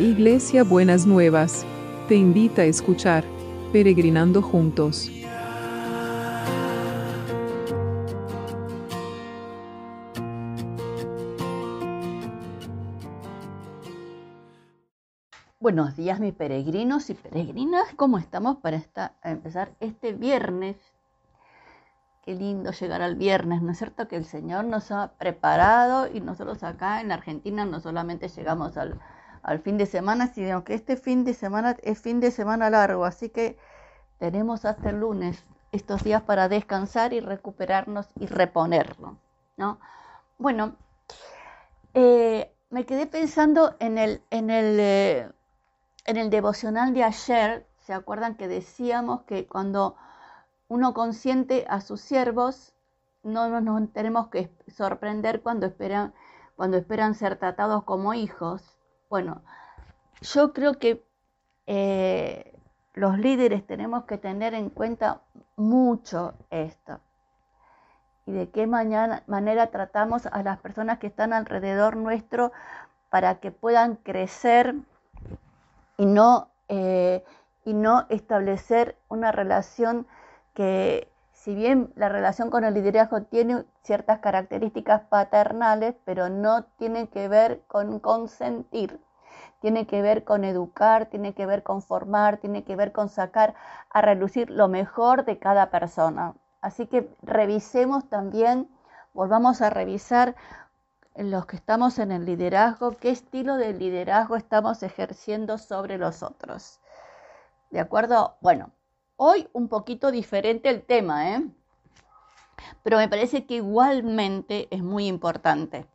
Iglesia Buenas Nuevas, te invita a escuchar Peregrinando Juntos. Buenos días mis peregrinos y peregrinas, ¿cómo estamos para empezar este viernes? Qué lindo llegar al viernes, ¿no es cierto? Que el Señor nos ha preparado y nosotros acá en Argentina no solamente llegamos al, al fin de semana, sino que este fin de semana es fin de semana largo, así que tenemos hasta el lunes estos días para descansar y recuperarnos y reponerlo, ¿no? Bueno, eh, me quedé pensando en el, en el eh, en el devocional de ayer, ¿se acuerdan que decíamos que cuando uno consiente a sus siervos, no nos tenemos que sorprender cuando esperan, cuando esperan ser tratados como hijos? Bueno, yo creo que eh, los líderes tenemos que tener en cuenta mucho esto. Y de qué manera tratamos a las personas que están alrededor nuestro para que puedan crecer y no, eh, y no establecer una relación que, si bien la relación con el liderazgo tiene ciertas características paternales, pero no tiene que ver con consentir, tiene que ver con educar, tiene que ver con formar, tiene que ver con sacar a relucir lo mejor de cada persona. Así que revisemos también, volvamos a revisar los que estamos en el liderazgo, qué estilo de liderazgo estamos ejerciendo sobre los otros. ¿De acuerdo? Bueno, hoy un poquito diferente el tema, ¿eh? Pero me parece que igualmente es muy importante.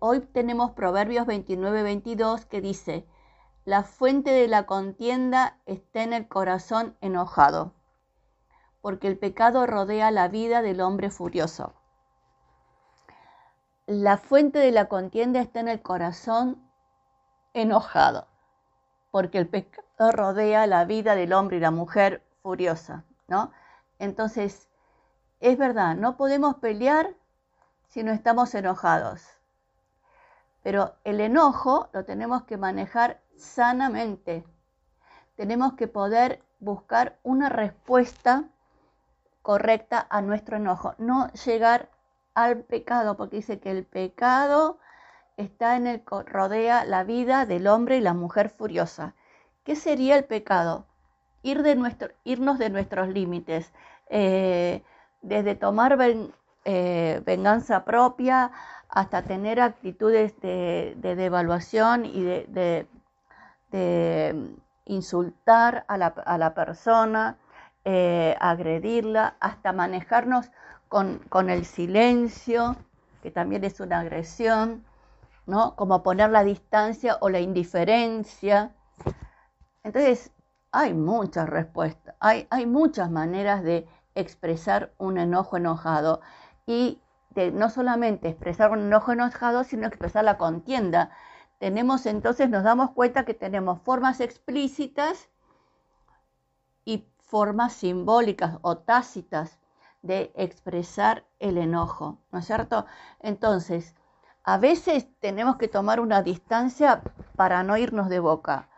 hoy tenemos Proverbios 29-22 que dice, la fuente de la contienda está en el corazón enojado, porque el pecado rodea la vida del hombre furioso. La fuente de la contienda está en el corazón enojado, porque el pecado rodea la vida del hombre y la mujer furiosa, ¿no? Entonces, es verdad, no podemos pelear si no estamos enojados. Pero el enojo lo tenemos que manejar sanamente. Tenemos que poder buscar una respuesta correcta a nuestro enojo, no llegar al pecado, porque dice que el pecado está en el rodea la vida del hombre y la mujer furiosa. ¿Qué sería el pecado? Ir de nuestro, irnos de nuestros límites, eh, desde tomar eh, venganza propia hasta tener actitudes de, devaluación y de, insultar a la, persona, eh, agredirla, hasta manejarnos con, el silencio, que también es una agresión, ¿no? Como poner la distancia o la indiferencia. Entonces, hay muchas respuestas, hay, hay muchas maneras de expresar un enojo enojado y de no solamente expresar un enojo enojado, sino expresar la contienda. Tenemos entonces, nos damos cuenta que tenemos formas explícitas y formas simbólicas o tácitas de expresar el enojo, ¿no es cierto? Entonces, a veces tenemos que tomar una distancia para no irnos de boca,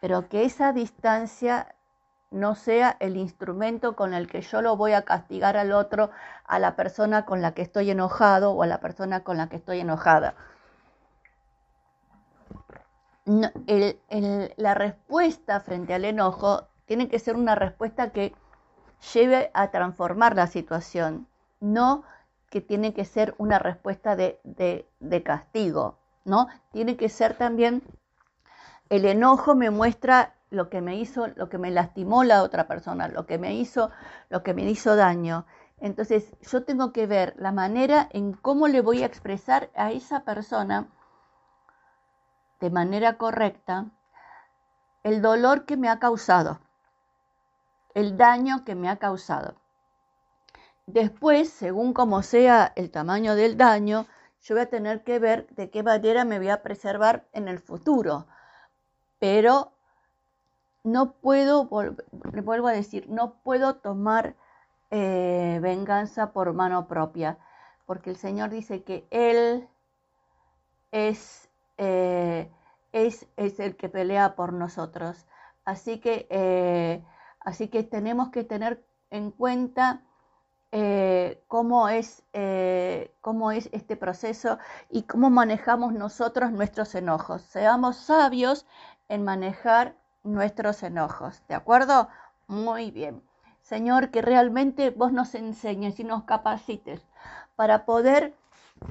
pero que esa distancia no sea el instrumento con el que yo lo voy a castigar al otro, a la persona con la que estoy enojado o a la persona con la que estoy enojada. la respuesta frente al enojo tiene que ser una respuesta que lleve a transformar la situación, no que tiene que ser una respuesta de, castigo, ¿no? Tiene que ser también, el enojo me muestra lo que me hizo, lo que me lastimó la otra persona, lo que me hizo, lo que me hizo daño. Entonces yo tengo que ver la manera en cómo le voy a expresar a esa persona de manera correcta el dolor que me ha causado el daño que me ha causado. Después, según como sea el tamaño del daño, yo voy a tener que ver de qué manera me voy a preservar en el futuro. Pero no puedo, vuelvo a decir, no puedo tomar eh, venganza por mano propia, porque el Señor dice que Él es, eh, es, es el que pelea por nosotros. Así que, eh, así que tenemos que tener en cuenta eh, cómo, es, eh, cómo es este proceso y cómo manejamos nosotros nuestros enojos. Seamos sabios en manejar nuestros enojos, ¿de acuerdo? Muy bien. Señor, que realmente vos nos enseñes y nos capacites para poder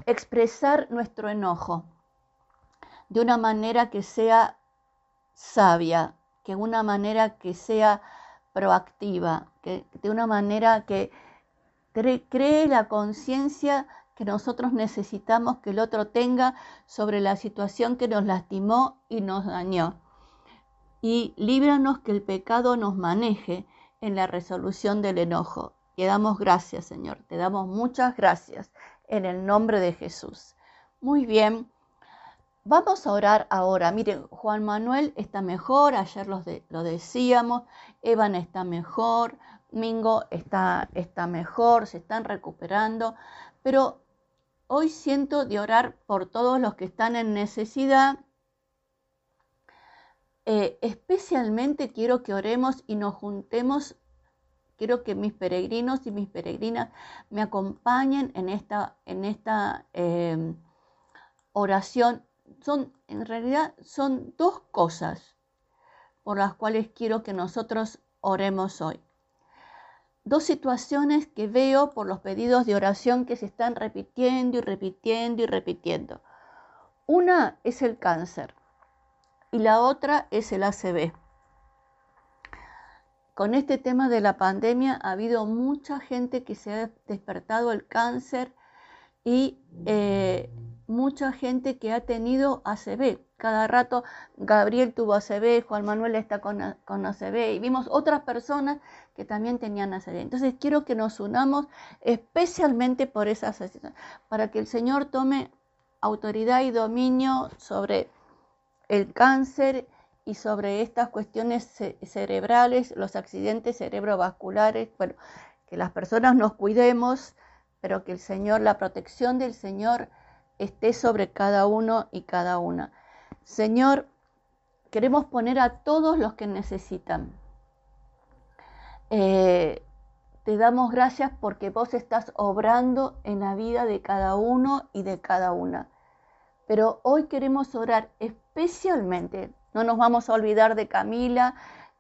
expresar nuestro enojo de una manera que sea sabia, que una manera que sea proactiva, que de una manera que cree la conciencia que nosotros necesitamos que el otro tenga sobre la situación que nos lastimó y nos dañó. Y líbranos que el pecado nos maneje en la resolución del enojo. Te damos gracias, Señor. Te damos muchas gracias en el nombre de Jesús. Muy bien. Vamos a orar ahora. Miren, Juan Manuel está mejor, ayer lo decíamos, Evan está mejor, Mingo está, está mejor, se están recuperando, pero hoy siento de orar por todos los que están en necesidad. Eh, especialmente quiero que oremos y nos juntemos. Quiero que mis peregrinos y mis peregrinas me acompañen en esta, en esta eh, oración son, en realidad, son dos cosas por las cuales quiero que nosotros oremos hoy. Dos situaciones que veo por los pedidos de oración que se están repitiendo y repitiendo y repitiendo. Una es el cáncer y la otra es el ACV. Con este tema de la pandemia ha habido mucha gente que se ha despertado el cáncer y eh, mucha gente que ha tenido ACV. Cada rato Gabriel tuvo ACV, Juan Manuel está con, con ACV y vimos otras personas que también tenían ACV. Entonces quiero que nos unamos especialmente por esas para que el Señor tome autoridad y dominio sobre el cáncer y sobre estas cuestiones cerebrales, los accidentes cerebrovasculares, bueno, que las personas nos cuidemos, pero que el Señor, la protección del Señor esté sobre cada uno y cada una. Señor, queremos poner a todos los que necesitan. Eh, te damos gracias porque vos estás obrando en la vida de cada uno y de cada una. Pero hoy queremos orar especialmente, no nos vamos a olvidar de Camila,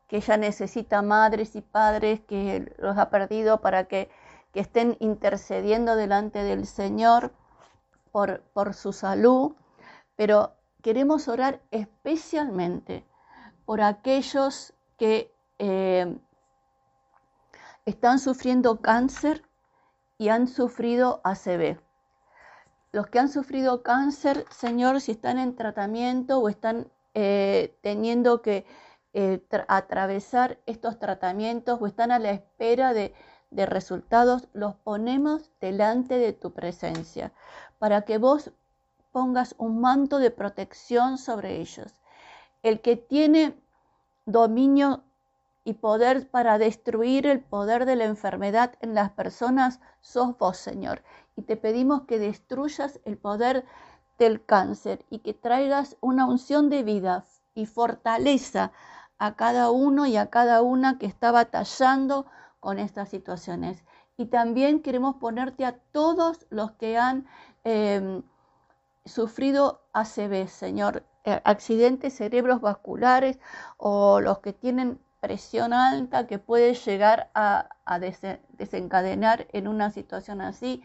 que ella necesita madres y padres que los ha perdido para que, que estén intercediendo delante del Señor por, su salud, pero queremos orar especialmente por aquellos que eh, están sufriendo cáncer y han sufrido ACV. Los que han sufrido cáncer, Señor, si están en tratamiento o están eh, teniendo que eh, atravesar estos tratamientos o están a la espera de, de resultados, los ponemos delante de tu presencia para que vos pongas un manto de protección sobre ellos. El que tiene dominio y poder para destruir el poder de la enfermedad en las personas, sos vos, Señor. Y te pedimos que destruyas el poder del cáncer y que traigas una unción de vida y fortaleza a cada uno y a cada una que está batallando con estas situaciones. Y también queremos ponerte a todos los que han Em, sufrido ACV, Señor, eh, accidentes cerebros vasculares o los que tienen presión alta que puede llegar a, desencadenar en una situación así.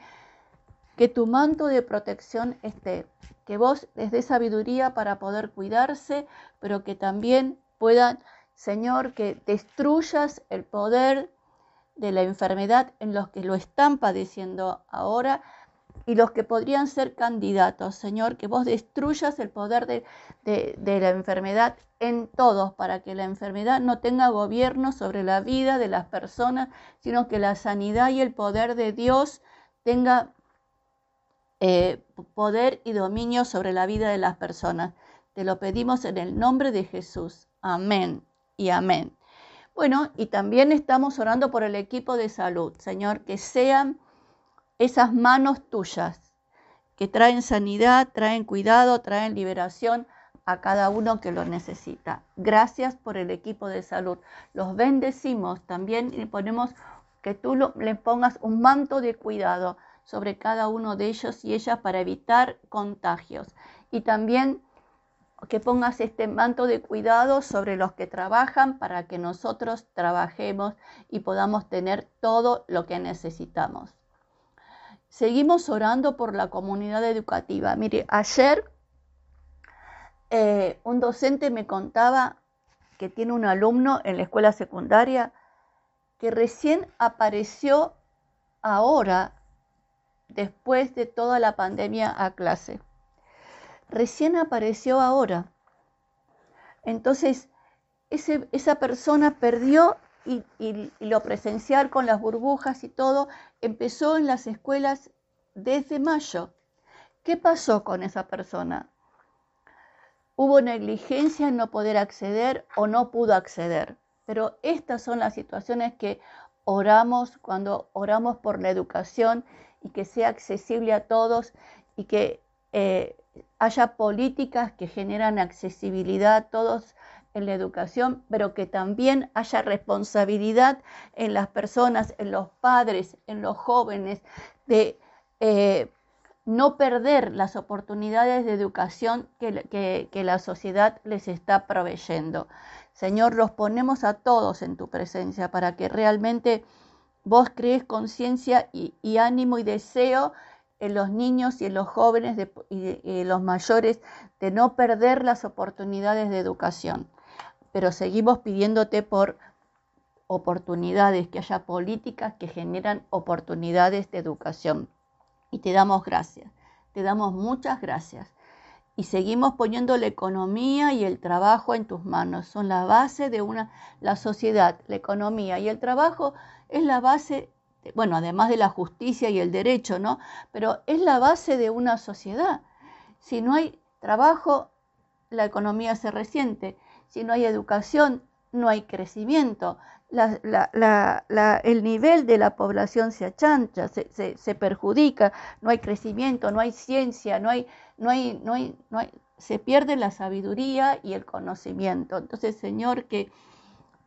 Que tu manto de protección esté, que vos les dé sabiduría para poder cuidarse, pero que también puedan, Señor, que destruyas el poder de la enfermedad en los que lo están padeciendo ahora y los que podrían ser candidatos, Señor, que vos destruyas el poder de, la enfermedad en todos, para que la enfermedad no tenga gobierno sobre la vida de las personas, sino que la sanidad y el poder de Dios tenga eh, poder y dominio sobre la vida de las personas. Te lo pedimos en el nombre de Jesús. Amén y amén. Bueno, y también estamos orando por el equipo de salud, Señor, que sean esas manos tuyas que traen sanidad, traen cuidado, traen liberación a cada uno que lo necesita. Gracias por el equipo de salud. Los bendecimos también y ponemos que tú le pongas un manto de cuidado sobre cada uno de ellos y ellas para evitar contagios. Y también que pongas este manto de cuidado sobre los que trabajan para que nosotros trabajemos y podamos tener todo lo que necesitamos. Seguimos orando por la comunidad educativa. Mire, ayer eh, un docente me contaba que tiene un alumno en la escuela secundaria que recién apareció ahora, después de toda la pandemia a clase. Recién apareció ahora. Entonces, esa persona perdió y, lo presencial con las burbujas y todo empezó en las escuelas desde mayo. ¿Qué pasó con esa persona? Hubo negligencia en no poder acceder o no pudo acceder. Pero estas son las situaciones que oramos cuando oramos por la educación y que sea accesible a todos y que eh, haya políticas que generan accesibilidad a todos en la educación, pero que también haya responsabilidad en las personas, en los padres, en los jóvenes, de eh, no perder las oportunidades de educación que, la sociedad les está proveyendo. Señor, los ponemos a todos en tu presencia para que realmente vos crees conciencia y, ánimo y deseo en los niños y en los jóvenes y, en los mayores de no perder las oportunidades de educación. Pero seguimos pidiéndote por oportunidades, que haya políticas que generan oportunidades de educación y te damos gracias. Te damos muchas gracias. Y seguimos poniendo la economía y el trabajo en tus manos. Son la base de una, la sociedad, la economía y el trabajo es la base, bueno, además de la justicia y el derecho, ¿no? Pero es la base de una sociedad. Si no hay trabajo, la economía se resiente. Si no hay educación, no hay crecimiento el nivel de la población se achancha, se, perjudica, no hay crecimiento, no hay ciencia, no hay, no hay, no hay, no hay, se pierde la sabiduría y el conocimiento. Entonces, Señor, que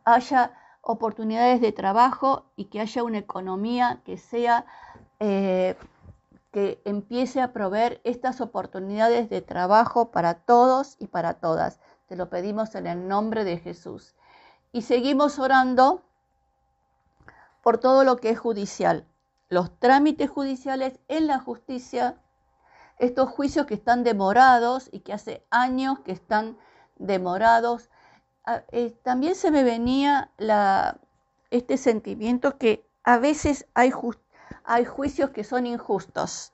haya oportunidades de trabajo y que haya una economía que sea, eh, que empiece a proveer estas oportunidades de trabajo para todos y para todas. Te lo pedimos en el nombre de Jesús. Y seguimos orando por todo lo que es judicial, los trámites judiciales en la justicia, estos juicios que están demorados y que hace años que están demorados. Ah, eh, también se me venía este sentimiento que a veces hay juicios que son injustos,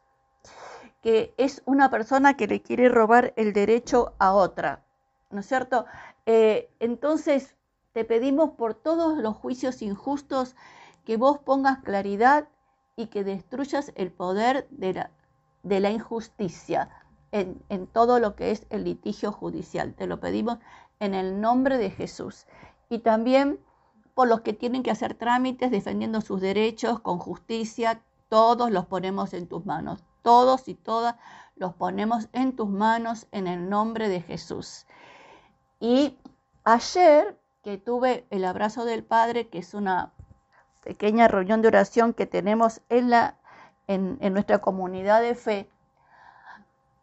que es una persona que le quiere robar el derecho a otra, ¿no es cierto? Eh, entonces, te pedimos por todos los juicios injustos que vos pongas claridad y que destruyas el poder de la, injusticia en todo lo que es el litigio judicial. Te lo pedimos en el nombre de Jesús. Y también por los que tienen que hacer trámites defendiendo sus derechos con justicia, todos los ponemos en tus manos. Todos y todas los ponemos en tus manos en el nombre de Jesús. Y ayer que tuve el abrazo del Padre, que es una pequeña reunión de oración que tenemos en, la, en, nuestra comunidad de fe,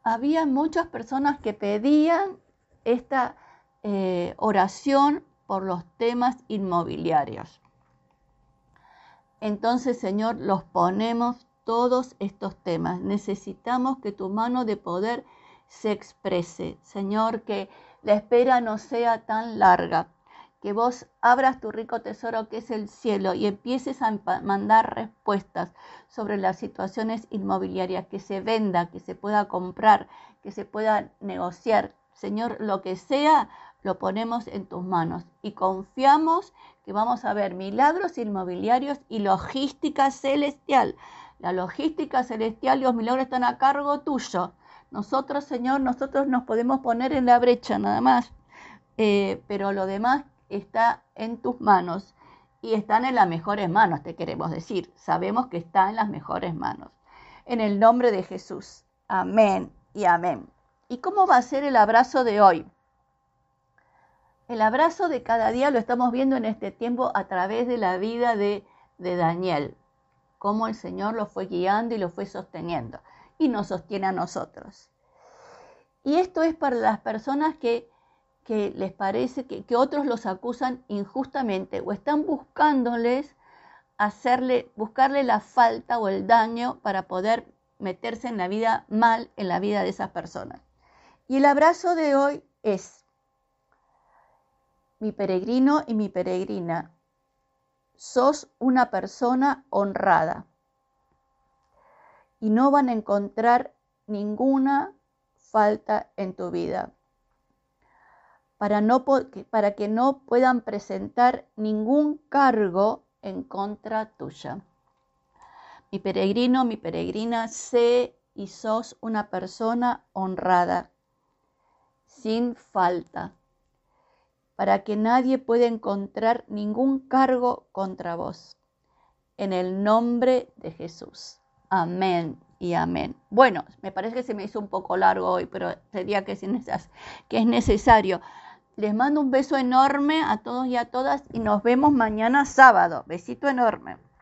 había muchas personas que pedían esta eh, oración por los temas inmobiliarios. Entonces, Señor, los ponemos todos estos temas. Necesitamos que tu mano de poder se exprese. Señor, que la espera no sea tan larga, que vos abras tu rico tesoro que es el cielo y empieces a mandar respuestas sobre las situaciones inmobiliarias, que se venda, que se pueda comprar, que se pueda negociar. Señor, lo que sea, lo ponemos en tus manos y confiamos que vamos a ver milagros inmobiliarios y logística celestial. La logística celestial y los milagros están a cargo tuyo. Nosotros, Señor, nosotros nos podemos poner en la brecha nada más, eh, pero lo demás está en tus manos y están en las mejores manos, te queremos decir. Sabemos que está en las mejores manos. En el nombre de Jesús. Amén y amén. ¿Y cómo va a ser el abrazo de hoy? El abrazo de cada día lo estamos viendo en este tiempo a través de la vida de, de Daniel, cómo el Señor lo fue guiando y lo fue sosteniendo y nos sostiene a nosotros. Y esto es para las personas que, que les parece que, que, otros los acusan injustamente o están buscándoles hacerle, buscarle la falta o el daño para poder meterse en la vida mal en la vida de esas personas. Y el abrazo de hoy es mi peregrino y mi peregrina, sos una persona honrada y no van a encontrar ninguna falta en tu vida. Para, que no puedan presentar ningún cargo en contra tuya. Mi peregrino, mi peregrina, sé y sos una persona honrada, sin falta para que nadie pueda encontrar ningún cargo contra vos. En el nombre de Jesús. Amén y amén. Bueno, me parece que se me hizo un poco largo hoy, pero sería que, es necesario. Les mando un beso enorme a todos y a todas y nos vemos mañana sábado. Besito enorme.